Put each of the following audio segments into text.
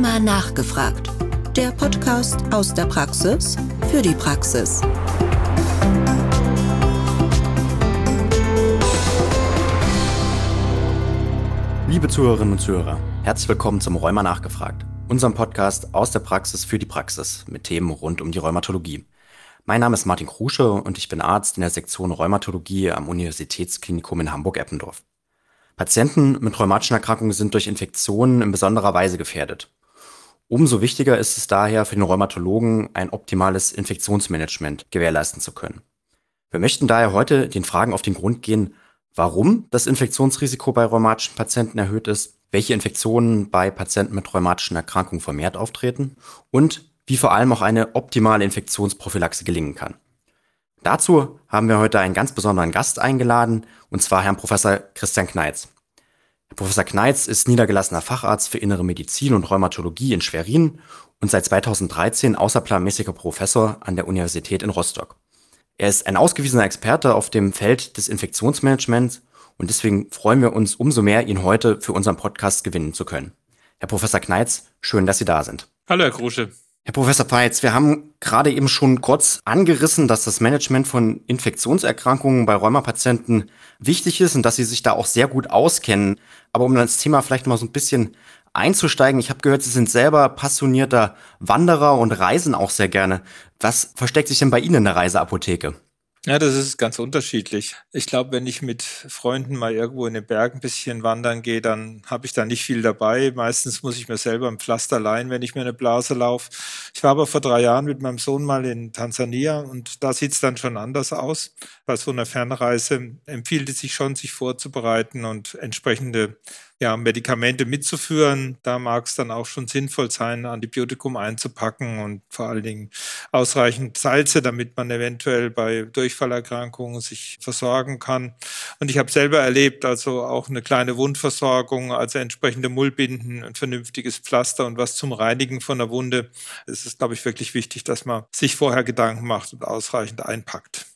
Rheuma nachgefragt. Der Podcast aus der Praxis für die Praxis. Liebe Zuhörerinnen und Zuhörer, herzlich willkommen zum Rheuma nachgefragt, unserem Podcast aus der Praxis für die Praxis mit Themen rund um die Rheumatologie. Mein Name ist Martin Krusche und ich bin Arzt in der Sektion Rheumatologie am Universitätsklinikum in Hamburg-Eppendorf. Patienten mit rheumatischen Erkrankungen sind durch Infektionen in besonderer Weise gefährdet. Umso wichtiger ist es daher für den Rheumatologen, ein optimales Infektionsmanagement gewährleisten zu können. Wir möchten daher heute den Fragen auf den Grund gehen, warum das Infektionsrisiko bei rheumatischen Patienten erhöht ist, welche Infektionen bei Patienten mit rheumatischen Erkrankungen vermehrt auftreten und wie vor allem auch eine optimale Infektionsprophylaxe gelingen kann. Dazu haben wir heute einen ganz besonderen Gast eingeladen, und zwar Herrn Professor Christian Kneitz. Professor Kneitz ist niedergelassener Facharzt für Innere Medizin und Rheumatologie in Schwerin und seit 2013 außerplanmäßiger Professor an der Universität in Rostock. Er ist ein ausgewiesener Experte auf dem Feld des Infektionsmanagements und deswegen freuen wir uns umso mehr, ihn heute für unseren Podcast gewinnen zu können. Herr Professor Kneitz, schön, dass Sie da sind. Hallo, Herr Krusche. Herr Professor Peitz, wir haben gerade eben schon kurz angerissen, dass das Management von Infektionserkrankungen bei Rheumapatienten wichtig ist und dass Sie sich da auch sehr gut auskennen. Aber um das Thema vielleicht mal so ein bisschen einzusteigen, ich habe gehört, Sie sind selber passionierter Wanderer und reisen auch sehr gerne. Was versteckt sich denn bei Ihnen in der Reiseapotheke? Ja, das ist ganz unterschiedlich. Ich glaube, wenn ich mit Freunden mal irgendwo in den Bergen ein bisschen wandern gehe, dann habe ich da nicht viel dabei. Meistens muss ich mir selber ein Pflaster leihen, wenn ich mir eine Blase laufe. Ich war aber vor drei Jahren mit meinem Sohn mal in Tansania und da sieht es dann schon anders aus. Bei so einer Fernreise empfiehlt es sich schon, sich vorzubereiten und entsprechende ja, Medikamente mitzuführen. Da mag es dann auch schon sinnvoll sein, Antibiotikum einzupacken und vor allen Dingen ausreichend Salze, damit man eventuell bei Durchfallerkrankungen sich versorgen kann. Und ich habe selber erlebt, also auch eine kleine Wundversorgung, also entsprechende Mullbinden, ein vernünftiges Pflaster und was zum Reinigen von der Wunde. Es ist, glaube ich, wirklich wichtig, dass man sich vorher Gedanken macht und ausreichend einpackt.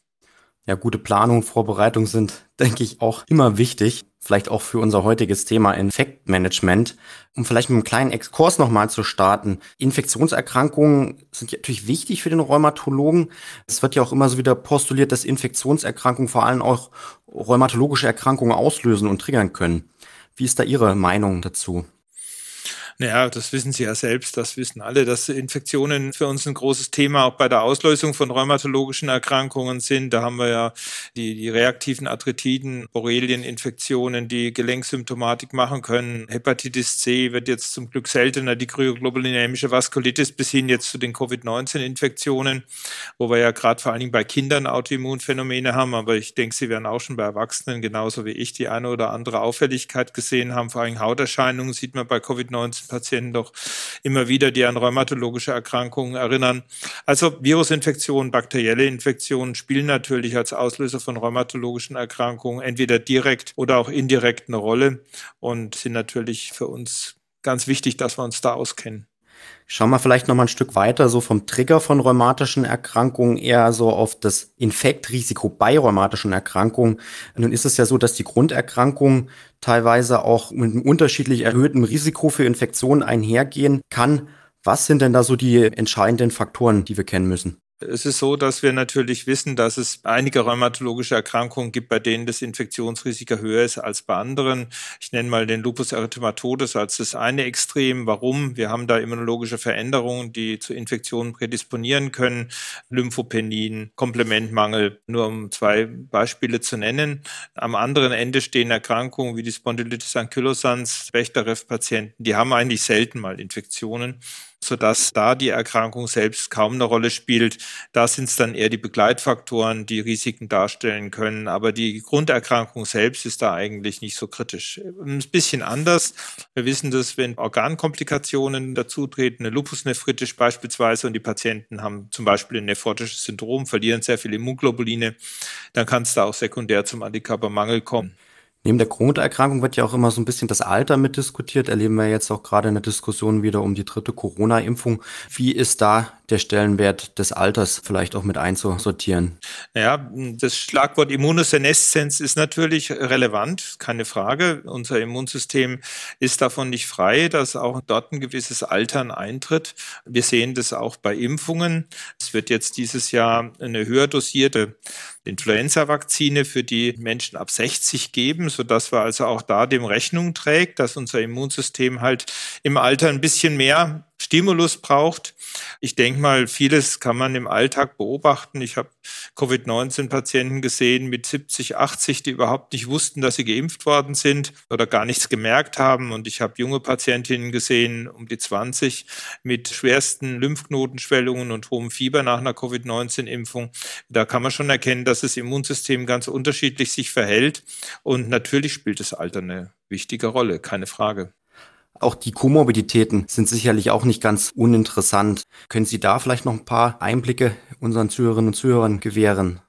Ja, gute Planung, Vorbereitung sind, denke ich, auch immer wichtig. Vielleicht auch für unser heutiges Thema Infektmanagement. Um vielleicht mit einem kleinen Exkurs nochmal zu starten. Infektionserkrankungen sind natürlich wichtig für den Rheumatologen. Es wird ja auch immer so wieder postuliert, dass Infektionserkrankungen vor allem auch rheumatologische Erkrankungen auslösen und triggern können. Wie ist da Ihre Meinung dazu? Naja, das wissen Sie ja selbst, das wissen alle, dass Infektionen für uns ein großes Thema auch bei der Auslösung von rheumatologischen Erkrankungen sind. Da haben wir ja die, die reaktiven Arthritiden, Borrelieninfektionen, die Gelenksymptomatik machen können. Hepatitis C wird jetzt zum Glück seltener, die kryoglobulinämische Vaskulitis bis hin jetzt zu den Covid-19-Infektionen, wo wir ja gerade vor allen Dingen bei Kindern Autoimmunphänomene haben. Aber ich denke, Sie werden auch schon bei Erwachsenen genauso wie ich die eine oder andere Auffälligkeit gesehen haben. Vor allem Hauterscheinungen sieht man bei Covid-19 Patienten doch immer wieder, die an rheumatologische Erkrankungen erinnern. Also Virusinfektionen, bakterielle Infektionen spielen natürlich als Auslöser von rheumatologischen Erkrankungen entweder direkt oder auch indirekt eine Rolle und sind natürlich für uns ganz wichtig, dass wir uns da auskennen. Schauen wir vielleicht noch mal ein Stück weiter, so vom Trigger von rheumatischen Erkrankungen eher so auf das Infektrisiko bei rheumatischen Erkrankungen. Nun ist es ja so, dass die Grunderkrankung teilweise auch mit einem unterschiedlich erhöhtem Risiko für Infektionen einhergehen kann. Was sind denn da so die entscheidenden Faktoren, die wir kennen müssen? Es ist so, dass wir natürlich wissen, dass es einige rheumatologische Erkrankungen gibt, bei denen das Infektionsrisiko höher ist als bei anderen. Ich nenne mal den Lupus erythematodes als das eine Extrem. Warum? Wir haben da immunologische Veränderungen, die zu Infektionen prädisponieren können. Lymphopenien, Komplementmangel, nur um zwei Beispiele zu nennen. Am anderen Ende stehen Erkrankungen wie die Spondylitis ankylosans, Bechterew-Patienten, die haben eigentlich selten mal Infektionen sodass da die Erkrankung selbst kaum eine Rolle spielt. Da sind es dann eher die Begleitfaktoren, die Risiken darstellen können. Aber die Grunderkrankung selbst ist da eigentlich nicht so kritisch. Ein bisschen anders. Wir wissen das, wenn Organkomplikationen dazutreten, eine Lupusnephritis beispielsweise, und die Patienten haben zum Beispiel ein nephrotisches Syndrom, verlieren sehr viele Immunglobuline, dann kann es da auch sekundär zum Antikörpermangel kommen. Neben der Grunderkrankung wird ja auch immer so ein bisschen das Alter mitdiskutiert. Erleben wir jetzt auch gerade in der Diskussion wieder um die dritte Corona-Impfung. Wie ist da der Stellenwert des Alters vielleicht auch mit einzusortieren? Ja, das Schlagwort Immunoseneszenz ist natürlich relevant, keine Frage. Unser Immunsystem ist davon nicht frei, dass auch dort ein gewisses Altern eintritt. Wir sehen das auch bei Impfungen. Es wird jetzt dieses Jahr eine höher dosierte Influenza-Vakzine für die Menschen ab 60 geben, sodass wir also auch da dem Rechnung trägt, dass unser Immunsystem halt im Alter ein bisschen mehr Stimulus braucht. Ich denke mal, vieles kann man im Alltag beobachten. Ich habe Covid-19-Patienten gesehen mit 70, 80, die überhaupt nicht wussten, dass sie geimpft worden sind oder gar nichts gemerkt haben. Und ich habe junge Patientinnen gesehen, um die 20, mit schwersten Lymphknotenschwellungen und hohem Fieber nach einer Covid-19-Impfung. Da kann man schon erkennen, dass das Immunsystem ganz unterschiedlich sich verhält. Und natürlich spielt das Alter eine wichtige Rolle, keine Frage. Auch die Komorbiditäten sind sicherlich auch nicht ganz uninteressant. Können Sie da vielleicht noch ein paar Einblicke unseren Zuhörerinnen und Zuhörern gewähren?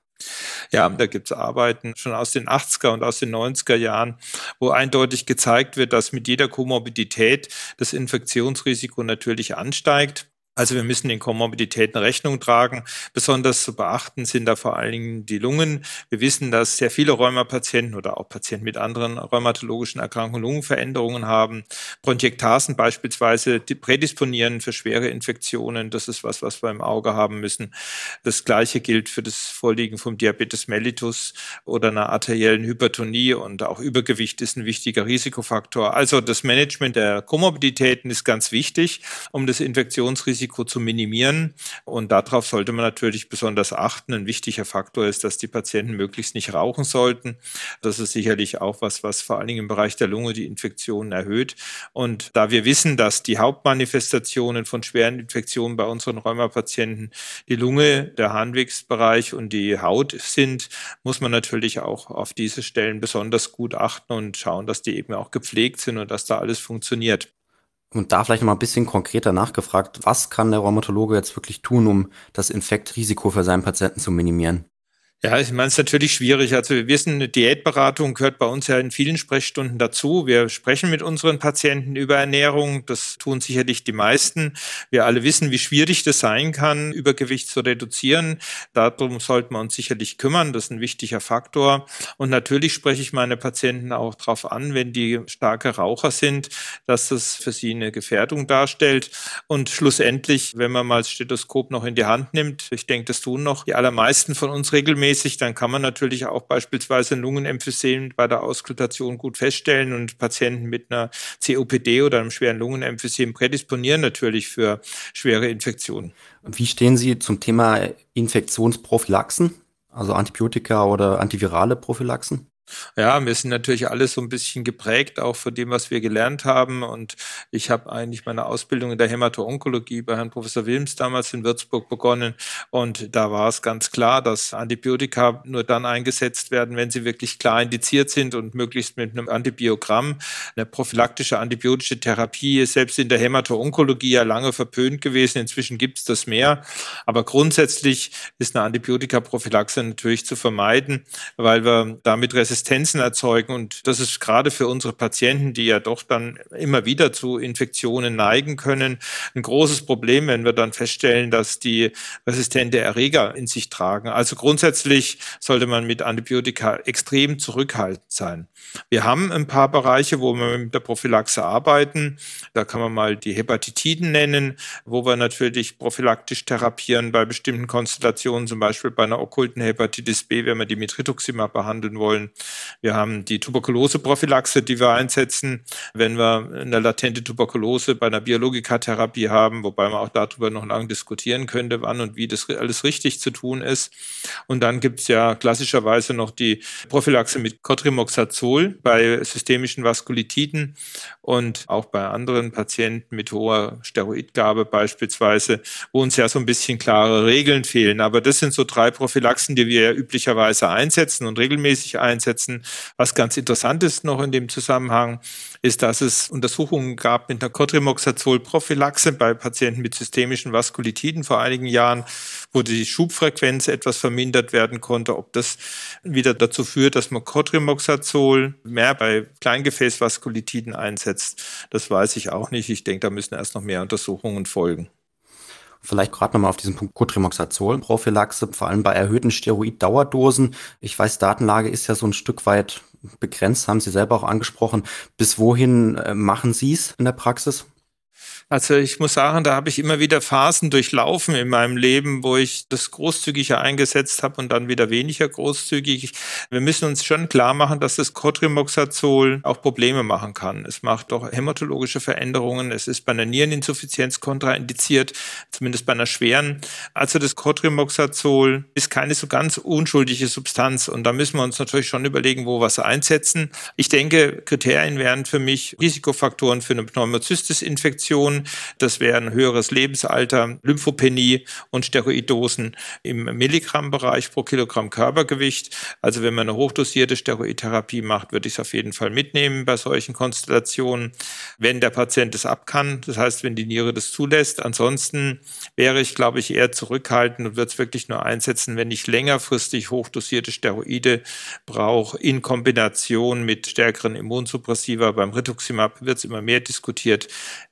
Ja, da gibt es Arbeiten schon aus den 80er und aus den 90er Jahren, wo eindeutig gezeigt wird, dass mit jeder Komorbidität das Infektionsrisiko natürlich ansteigt. Also wir müssen den Komorbiditäten Rechnung tragen. Besonders zu beachten sind da vor allen Dingen die Lungen. Wir wissen, dass sehr viele Rheumapatienten oder auch Patienten mit anderen rheumatologischen Erkrankungen Lungenveränderungen haben. Bronchiektasen beispielsweise prädisponieren für schwere Infektionen. Das ist was, was wir im Auge haben müssen. Das Gleiche gilt für das Vorliegen vom Diabetes mellitus oder einer arteriellen Hypertonie und auch Übergewicht ist ein wichtiger Risikofaktor. Also das Management der Komorbiditäten ist ganz wichtig, um das Infektionsrisiko Risiko zu minimieren. Und darauf sollte man natürlich besonders achten. Ein wichtiger Faktor ist, dass die Patienten möglichst nicht rauchen sollten. Das ist sicherlich auch was, was vor allen Dingen im Bereich der Lunge die Infektionen erhöht. Und da wir wissen, dass die Hauptmanifestationen von schweren Infektionen bei unseren Rheumapatienten die Lunge, der Harnwegsbereich und die Haut sind, muss man natürlich auch auf diese Stellen besonders gut achten und schauen, dass die eben auch gepflegt sind und dass da alles funktioniert. Und da vielleicht noch mal ein bisschen konkreter nachgefragt, was kann der Rheumatologe jetzt wirklich tun, um das Infektrisiko für seinen Patienten zu minimieren? Ja, ich meine, es ist natürlich schwierig. Also wir wissen, eine Diätberatung gehört bei uns ja in vielen Sprechstunden dazu. Wir sprechen mit unseren Patienten über Ernährung. Das tun sicherlich die meisten. Wir alle wissen, wie schwierig das sein kann, Übergewicht zu reduzieren. Darum sollten wir uns sicherlich kümmern. Das ist ein wichtiger Faktor. Und natürlich spreche ich meine Patienten auch darauf an, wenn die starke Raucher sind, dass das für sie eine Gefährdung darstellt. Und schlussendlich, wenn man mal das Stethoskop noch in die Hand nimmt, ich denke, das tun noch die allermeisten von uns regelmäßig, regelmäßig, dann kann man natürlich auch beispielsweise Lungenemphysem bei der Auskultation gut feststellen und Patienten mit einer COPD oder einem schweren Lungenemphysem prädisponieren natürlich für schwere Infektionen. Wie stehen Sie zum Thema Infektionsprophylaxen, also Antibiotika oder antivirale Prophylaxen? Ja, wir sind natürlich alle so ein bisschen geprägt, auch von dem, was wir gelernt haben. Und ich habe eigentlich meine Ausbildung in der Hämato-Onkologie bei Herrn Professor Wilms damals in Würzburg begonnen. Und da war es ganz klar, dass Antibiotika nur dann eingesetzt werden, wenn sie wirklich klar indiziert sind und möglichst mit einem Antibiogramm. Eine prophylaktische antibiotische Therapie ist selbst in der Hämato-Onkologie ja lange verpönt gewesen. Inzwischen gibt es das mehr. Aber grundsätzlich ist eine Antibiotika-Prophylaxe natürlich zu vermeiden, weil wir damit Resistenz Resistenzen erzeugen. Und das ist gerade für unsere Patienten, die ja doch dann immer wieder zu Infektionen neigen können, ein großes Problem, wenn wir dann feststellen, dass die resistente Erreger in sich tragen. Also grundsätzlich sollte man mit Antibiotika extrem zurückhaltend sein. Wir haben ein paar Bereiche, wo wir mit der Prophylaxe arbeiten. Da kann man mal die Hepatitiden nennen, wo wir natürlich prophylaktisch therapieren bei bestimmten Konstellationen, zum Beispiel bei einer okkulten Hepatitis B, wenn wir die mit Rituximab behandeln wollen. Wir haben die Tuberkulose-Prophylaxe, die wir einsetzen, wenn wir eine latente Tuberkulose bei einer Biologikatherapie haben, wobei man auch darüber noch lange diskutieren könnte, wann und wie das alles richtig zu tun ist. Und dann gibt es ja klassischerweise noch die Prophylaxe mit Cotrimoxazol bei systemischen Vaskulitiden und auch bei anderen Patienten mit hoher Steroidgabe beispielsweise, wo uns ja so ein bisschen klare Regeln fehlen. Aber das sind so drei Prophylaxen, die wir üblicherweise einsetzen und regelmäßig einsetzen einsetzen. Was ganz interessant ist noch in dem Zusammenhang, ist, dass es Untersuchungen gab mit einer Cotrimoxazol-Prophylaxe bei Patienten mit systemischen Vaskulitiden vor einigen Jahren, wo die Schubfrequenz etwas vermindert werden konnte. Ob das wieder dazu führt, dass man Cotrimoxazol mehr bei Kleingefäßvaskulitiden einsetzt, das weiß ich auch nicht. Ich denke, da müssen erst noch mehr Untersuchungen folgen. Vielleicht gerade nochmal auf diesen Punkt Cotrimoxazol-Prophylaxe, vor allem bei erhöhten Steroid-Dauerdosen. Ich weiß, Datenlage ist ja so ein Stück weit begrenzt, haben Sie selber auch angesprochen. Bis wohin äh, machen Sie es in der Praxis? Also ich muss sagen, da habe ich immer wieder Phasen durchlaufen in meinem Leben, wo ich das großzügiger eingesetzt habe und dann wieder weniger großzügig. Wir müssen uns schon klar machen, dass das Cotrimoxazol auch Probleme machen kann. Es macht doch hämatologische Veränderungen. Es ist bei einer Niereninsuffizienz kontraindiziert, zumindest bei einer schweren. Also das Cotrimoxazol ist keine so ganz unschuldige Substanz und da müssen wir uns natürlich schon überlegen, wo wir es einsetzen. Ich denke, Kriterien wären für mich Risikofaktoren für eine Pneumocystis-Infektion Infektionen. Das wären höheres Lebensalter, Lymphopenie und Steroiddosen im Milligrammbereich pro Kilogramm Körpergewicht. Also wenn man eine hochdosierte Steroidtherapie macht, würde ich es auf jeden Fall mitnehmen bei solchen Konstellationen, wenn der Patient es ab kann. Das heißt, wenn die Niere das zulässt. Ansonsten wäre ich, glaube ich, eher zurückhaltend und würde es wirklich nur einsetzen, wenn ich längerfristig hochdosierte Steroide brauche in Kombination mit stärkeren Immunsuppressiva. Beim Rituximab wird es immer mehr diskutiert.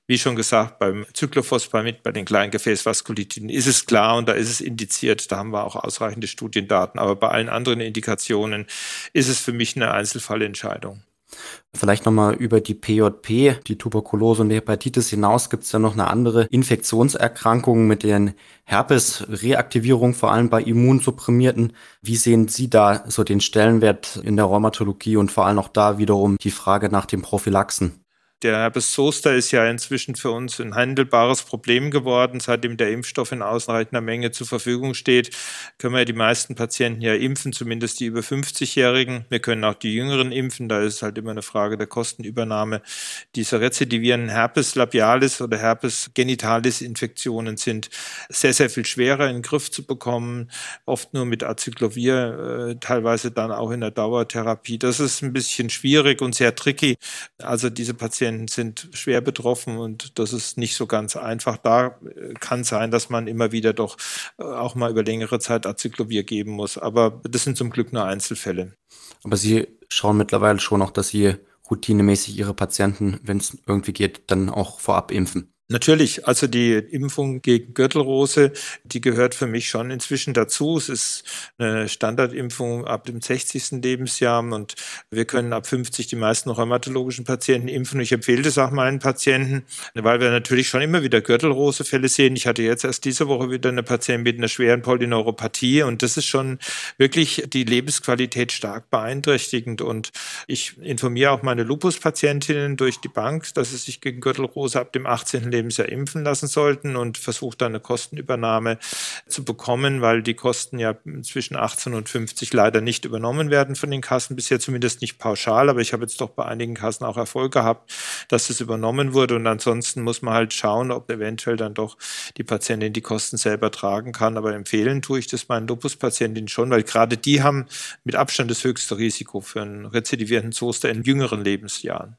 Wie schon gesagt, beim Cyclophosphamid, bei den kleinen Gefäßvaskulitiden ist es klar und da ist es indiziert. Da haben wir auch ausreichende Studiendaten. Aber bei allen anderen Indikationen ist es für mich eine Einzelfallentscheidung. Vielleicht nochmal über die PJP, die Tuberkulose und die Hepatitis hinaus gibt es ja noch eine andere Infektionserkrankung mit den Herpes-Reaktivierung, vor allem bei Immunsupprimierten. Wie sehen Sie da so den Stellenwert in der Rheumatologie und vor allem auch da wiederum die Frage nach den Prophylaxen? Der Herpes Zoster ist ja inzwischen für uns ein handelbares Problem geworden. Seitdem der Impfstoff in ausreichender Menge zur Verfügung steht, können wir die meisten Patienten ja impfen, zumindest die über 50-Jährigen. Wir können auch die Jüngeren impfen. Da ist es halt immer eine Frage der Kostenübernahme. Diese rezidivierenden Herpes labialis oder Herpes genitalis Infektionen sind sehr, sehr viel schwerer in den Griff zu bekommen. Oft nur mit Acyclovir, äh, teilweise dann auch in der Dauertherapie. Das ist ein bisschen schwierig und sehr tricky. Also diese Patienten Patienten sind schwer betroffen und das ist nicht so ganz einfach. Da äh, kann sein, dass man immer wieder doch äh, auch mal über längere Zeit Acyclovir geben muss. Aber das sind zum Glück nur Einzelfälle. Aber Sie schauen mittlerweile schon auch, dass Sie routinemäßig Ihre Patienten, wenn es irgendwie geht, dann auch vorab impfen. Natürlich, also die Impfung gegen Gürtelrose, die gehört für mich schon inzwischen dazu. Es ist eine Standardimpfung ab dem 60. Lebensjahr und wir können ab 50 die meisten rheumatologischen Patienten impfen. Ich empfehle das auch meinen Patienten, weil wir natürlich schon immer wieder Gürtelrosefälle sehen. Ich hatte jetzt erst diese Woche wieder eine Patientin mit einer schweren Polyneuropathie und das ist schon wirklich die Lebensqualität stark beeinträchtigend und ich informiere auch meine Lupus-Patientinnen durch die Bank, dass sie sich gegen Gürtelrose ab dem 18. Lebensjahr impfen lassen sollten und versucht dann eine Kostenübernahme zu bekommen, weil die Kosten ja zwischen 18 und 50 leider nicht übernommen werden von den Kassen, bisher zumindest nicht pauschal, aber ich habe jetzt doch bei einigen Kassen auch Erfolg gehabt, dass das übernommen wurde. Und ansonsten muss man halt schauen, ob eventuell dann doch die Patientin die Kosten selber tragen kann, aber empfehlen tue ich das meinen Lupus-Patientinnen schon, weil gerade die haben mit Abstand das höchste Risiko für einen rezidivierenden Zoster in jüngeren Lebensjahren.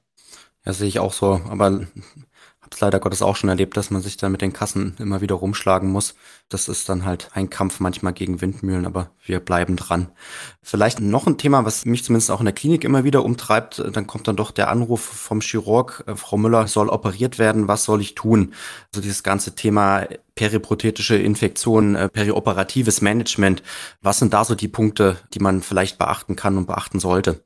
Ja, sehe ich auch so, aber es leider Gottes auch schon erlebt, dass man sich da mit den Kassen immer wieder rumschlagen muss. Das ist dann halt ein Kampf manchmal gegen Windmühlen, aber wir bleiben dran. Vielleicht noch ein Thema, was mich zumindest auch in der Klinik immer wieder umtreibt. Dann kommt dann doch der Anruf vom Chirurg, äh, Frau Müller soll operiert werden, was soll ich tun? Also dieses ganze Thema periprothetische Infektionen, äh, perioperatives Management. Was sind da so die Punkte, die man vielleicht beachten kann und beachten sollte?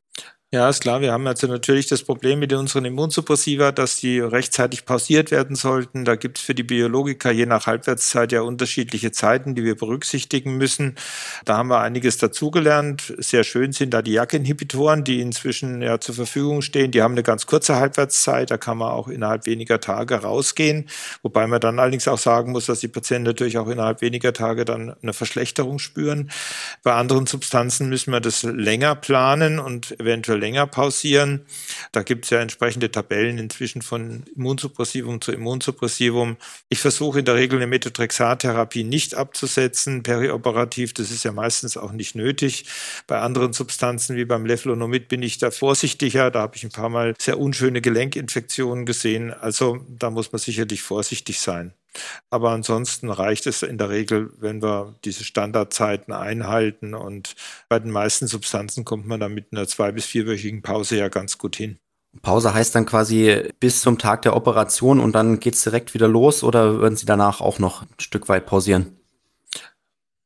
Ja, ist klar. Wir haben also natürlich das Problem mit unseren Immunsuppressiva, dass die rechtzeitig pausiert werden sollten. Da gibt es für die Biologiker je nach Halbwertszeit ja unterschiedliche Zeiten, die wir berücksichtigen müssen. Da haben wir einiges dazugelernt. Sehr schön sind da die JAK-Inhibitoren, die inzwischen ja zur Verfügung stehen. Die haben eine ganz kurze Halbwertszeit. Da kann man auch innerhalb weniger Tage rausgehen. Wobei man dann allerdings auch sagen muss, dass die Patienten natürlich auch innerhalb weniger Tage dann eine Verschlechterung spüren. Bei anderen Substanzen müssen wir das länger planen und eventuell länger pausieren. Da gibt es ja entsprechende Tabellen inzwischen von Immunsuppressivum zu Immunsuppressivum. Ich versuche in der Regel eine Methotrexat-Therapie nicht abzusetzen, perioperativ. Das ist ja meistens auch nicht nötig. Bei anderen Substanzen wie beim Leflonomid bin ich da vorsichtiger. Da habe ich ein paar Mal sehr unschöne Gelenkinfektionen gesehen. Also da muss man sicherlich vorsichtig sein. Aber ansonsten reicht es in der Regel, wenn wir diese Standardzeiten einhalten. Und bei den meisten Substanzen kommt man dann mit einer zwei- bis vierwöchigen Pause ja ganz gut hin. Pause heißt dann quasi bis zum Tag der Operation und dann geht es direkt wieder los oder würden Sie danach auch noch ein Stück weit pausieren?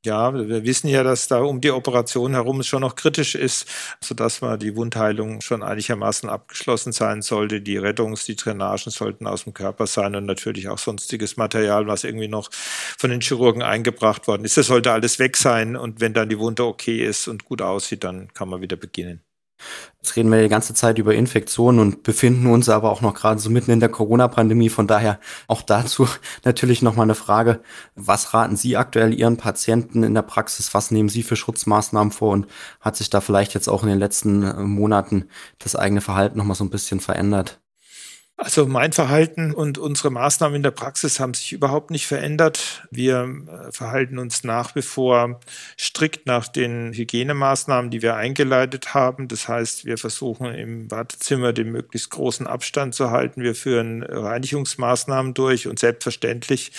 Ja, wir wissen ja, dass da um die Operation herum es schon noch kritisch ist, sodass man die Wundheilung schon einigermaßen abgeschlossen sein sollte. Die Rettungs-, die Drainagen sollten aus dem Körper sein und natürlich auch sonstiges Material, was irgendwie noch von den Chirurgen eingebracht worden ist. Das sollte alles weg sein und wenn dann die Wunde okay ist und gut aussieht, dann kann man wieder beginnen. Jetzt reden wir die ganze Zeit über Infektionen und befinden uns aber auch noch gerade so mitten in der Corona-Pandemie. Von daher auch dazu natürlich nochmal eine Frage. Was raten Sie aktuell Ihren Patienten in der Praxis? Was nehmen Sie für Schutzmaßnahmen vor? Und hat sich da vielleicht jetzt auch in den letzten äh, Monaten das eigene Verhalten nochmal so ein bisschen verändert? Also mein Verhalten und unsere Maßnahmen in der Praxis haben sich überhaupt nicht verändert. Wir äh, verhalten uns nach wie vor strikt nach den Hygienemaßnahmen, die wir eingeleitet haben. Das heißt, wir versuchen im Wartezimmer den möglichst großen Abstand zu halten. Wir führen Reinigungsmaßnahmen durch und selbstverständlich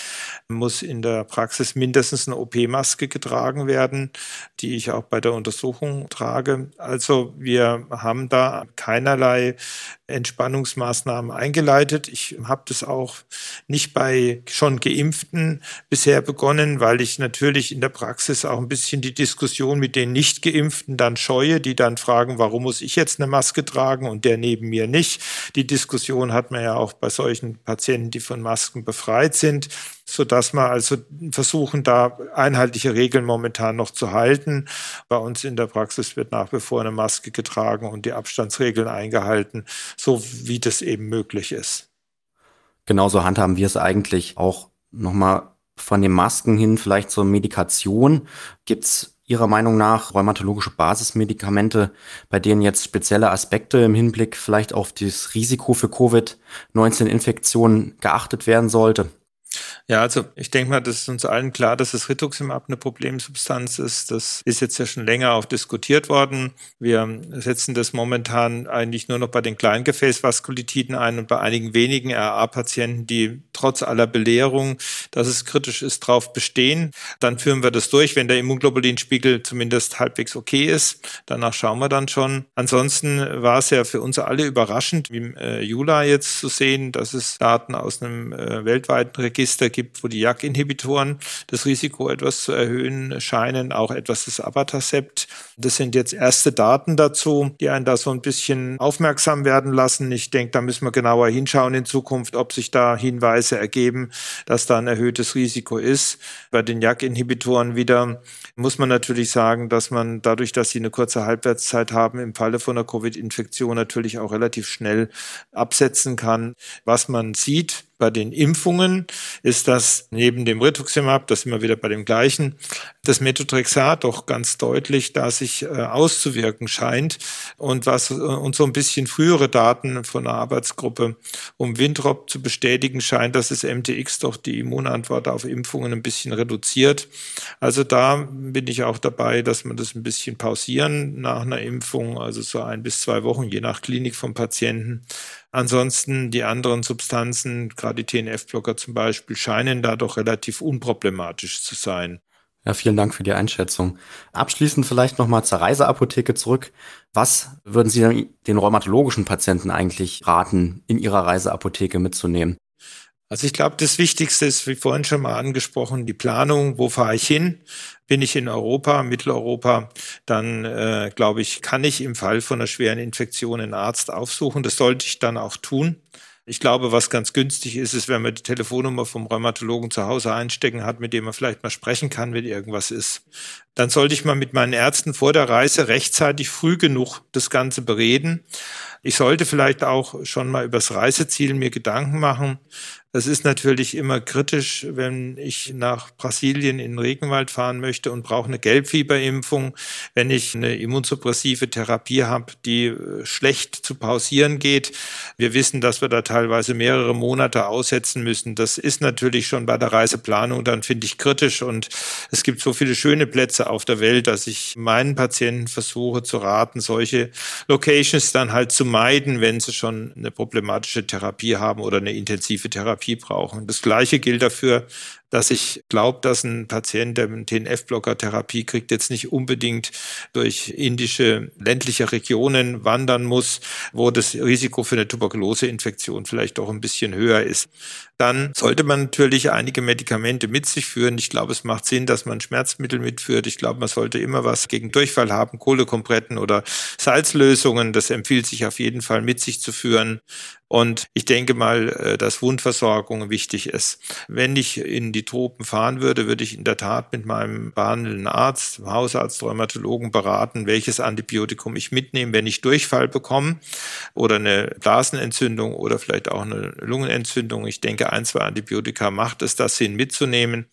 muss in der Praxis mindestens eine OP-Maske getragen werden, die ich auch bei der Untersuchung trage. Also wir haben da keinerlei Entspannungsmaßnahmen eingeleitet. Ich habe das auch nicht bei schon geimpften bisher begonnen, weil ich natürlich in der Praxis auch ein bisschen die Diskussion mit den nicht geimpften dann scheue, die dann fragen, warum muss ich jetzt eine Maske tragen und der neben mir nicht. Die Diskussion hat man ja auch bei solchen Patienten, die von Masken befreit sind so dass wir also versuchen, da einheitliche Regeln momentan noch zu halten. Bei uns in der Praxis wird nach wie vor eine Maske getragen und die Abstandsregeln eingehalten, so wie das eben möglich ist. Genauso handhaben wir es eigentlich auch nochmal von den Masken hin, vielleicht zur Medikation. Gibt es Ihrer Meinung nach rheumatologische Basismedikamente, bei denen jetzt spezielle Aspekte im Hinblick vielleicht auf das Risiko für Covid-19-Infektionen geachtet werden sollte? Ja, also ich denke mal, das ist uns allen klar, dass das Rituximab eine Problemsubstanz ist. Das ist jetzt ja schon länger auch diskutiert worden. Wir setzen das momentan eigentlich nur noch bei den Kleingefäßvaskulitiden ein und bei einigen wenigen RA-Patienten, die trotz aller Belehrung, dass es kritisch ist, drauf bestehen. Dann führen wir das durch, wenn der Immunglobulinspiegel zumindest halbwegs okay ist. Danach schauen wir dann schon. Ansonsten war es ja für uns alle überraschend, wie äh, Jula jetzt zu sehen, dass es Daten aus einem äh, weltweiten Register gibt, wo die JAK-Inhibitoren das Risiko etwas zu erhöhen scheinen, auch etwas das Abatacept. Das sind jetzt erste Daten dazu, die einen da so ein bisschen aufmerksam werden lassen. Ich denke, da müssen wir genauer hinschauen in Zukunft, ob sich da Hinweise ergeben, dass da ein erhöhtes Risiko ist. Bei den JAK-Inhibitoren wieder muss man natürlich sagen, dass man dadurch, dass sie eine kurze Halbwertszeit haben, im Falle von einer Covid-Infektion natürlich auch relativ schnell absetzen kann. Was man sieht, bei den Impfungen ist das neben dem Rituximab, das immer wieder bei dem gleichen, das Methotrexat doch ganz deutlich da sich äh, auszuwirken scheint und was äh, uns so ein bisschen frühere Daten von der Arbeitsgruppe um Windrop zu bestätigen scheint, dass das MTX doch die Immunantwort auf Impfungen ein bisschen reduziert. Also da bin ich auch dabei, dass man das ein bisschen pausieren nach einer Impfung, also so ein bis zwei Wochen, je nach Klinik vom Patienten Ansonsten die anderen Substanzen, gerade die TNF-Blocker zum Beispiel, scheinen da doch relativ unproblematisch zu sein. Ja, vielen Dank für die Einschätzung. Abschließend vielleicht nochmal zur Reiseapotheke zurück. Was würden Sie den rheumatologischen Patienten eigentlich raten, in Ihrer Reiseapotheke mitzunehmen? Also ich glaube, das Wichtigste ist, wie vorhin schon mal angesprochen, die Planung. Wo fahre ich hin? Bin ich in Europa, Mitteleuropa, dann äh, glaube ich, kann ich im Fall von einer schweren Infektion einen Arzt aufsuchen. Das sollte ich dann auch tun. Ich glaube, was ganz günstig ist, ist, wenn man die Telefonnummer vom Rheumatologen zu Hause einstecken hat, mit dem man vielleicht mal sprechen kann, wenn irgendwas ist. Dann sollte ich mal mit meinen Ärzten vor der Reise rechtzeitig früh genug das Ganze bereden. Ich sollte vielleicht auch schon mal übers Reiseziel mir Gedanken machen. Das ist natürlich immer kritisch, wenn ich nach Brasilien in den Regenwald fahren möchte und brauche eine Gelbfieberimpfung, wenn ich eine immunsuppressive Therapie habe, die äh, schlecht zu pausieren geht. Wir wissen, dass wir da teilweise mehrere Monate aussetzen müssen. Das ist natürlich schon bei der Reiseplanung dann, finde ich, kritisch. Und es gibt so viele schöne Plätze auf der Welt, dass ich meinen Patienten versuche zu raten, solche Locations dann halt zu meiden, wenn sie schon eine problematische Therapie haben oder eine intensive Therapie brauchen. Das Gleiche gilt dafür, dass ich glaube, dass ein Patient, der eine TNF-Blocker-Therapie kriegt, jetzt nicht unbedingt durch indische ländliche Regionen wandern muss, wo das Risiko für eine Tuberkuloseinfektion vielleicht auch ein bisschen höher ist. Dann sollte man natürlich einige Medikamente mit sich führen. Ich glaube, es macht Sinn, dass man Schmerzmittel mitführt. Ich glaube, man sollte immer was gegen Durchfall haben, Kohlekompretten oder Salzlösungen. Das empfiehlt sich auf jeden Fall mit sich zu führen. Und ich denke mal, äh, dass Wundversorgung wichtig ist. Wenn ich in die Tropen fahren würde, würde ich in der Tat mit meinem behandelnden Arzt, Hausarzt, Rheumatologen beraten, welches Antibiotikum ich mitnehme, wenn ich Durchfall bekomme oder eine Blasenentzündung oder vielleicht auch eine Lungenentzündung. Ich denke, ein, zwei Antibiotika macht es das Sinn mitzunehmen.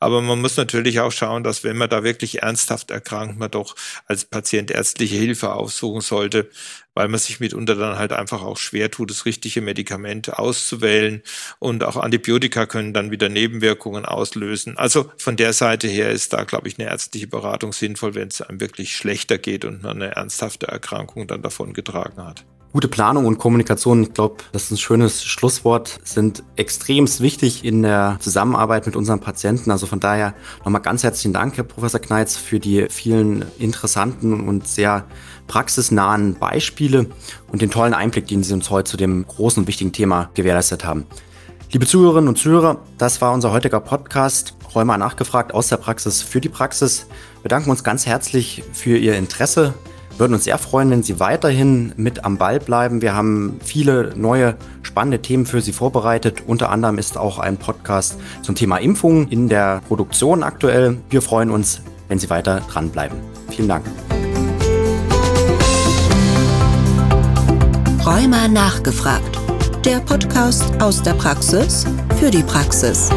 Aber man muss natürlich auch schauen, dass wenn man da wirklich ernsthaft erkrankt, man doch als Patient ärztliche Hilfe aufsuchen sollte, weil man sich mitunter dann halt einfach auch schwer tut, das richtige Medikament auszuwählen. Und auch Antibiotika können dann wieder Nebenwirkungen auslösen. Also von der Seite her ist da, glaube ich, eine ärztliche Beratung sinnvoll, wenn es einem wirklich schlechter geht und man eine ernsthafte Erkrankung dann davon getragen hat. Gute Planung und Kommunikation, ich glaube, das ist ein schönes Schlusswort, sind extremst wichtig in der Zusammenarbeit mit unseren Patienten. Also von daher nochmal ganz herzlichen Dank, Herr Professor Kneitz, für die vielen interessanten und sehr praxisnahen Beispiele und den tollen Einblick, den Sie uns heute zu dem großen und wichtigen Thema gewährleistet haben. Liebe Zuhörerinnen und Zuhörer, das war unser heutiger Podcast. Rheuma nachgefragt aus der Praxis für die Praxis. Wir danken uns ganz herzlich für Ihr Interesse würden uns sehr freuen, wenn Sie weiterhin mit am Ball bleiben. Wir haben viele neue spannende Themen für Sie vorbereitet. Unter anderem ist auch ein Podcast zum Thema Impfung in der Produktion aktuell. Wir freuen uns, wenn Sie weiter dranbleiben. Vielen Dank. Rheuma nachgefragt. Der Podcast aus der Praxis für die Praxis.